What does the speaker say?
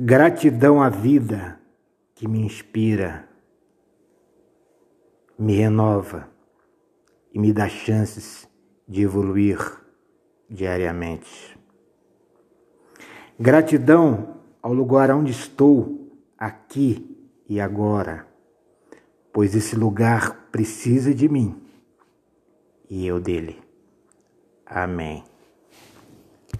Gratidão à vida que me inspira, me renova e me dá chances de evoluir diariamente. Gratidão ao lugar onde estou, aqui e agora, pois esse lugar precisa de mim e eu dele. Amém.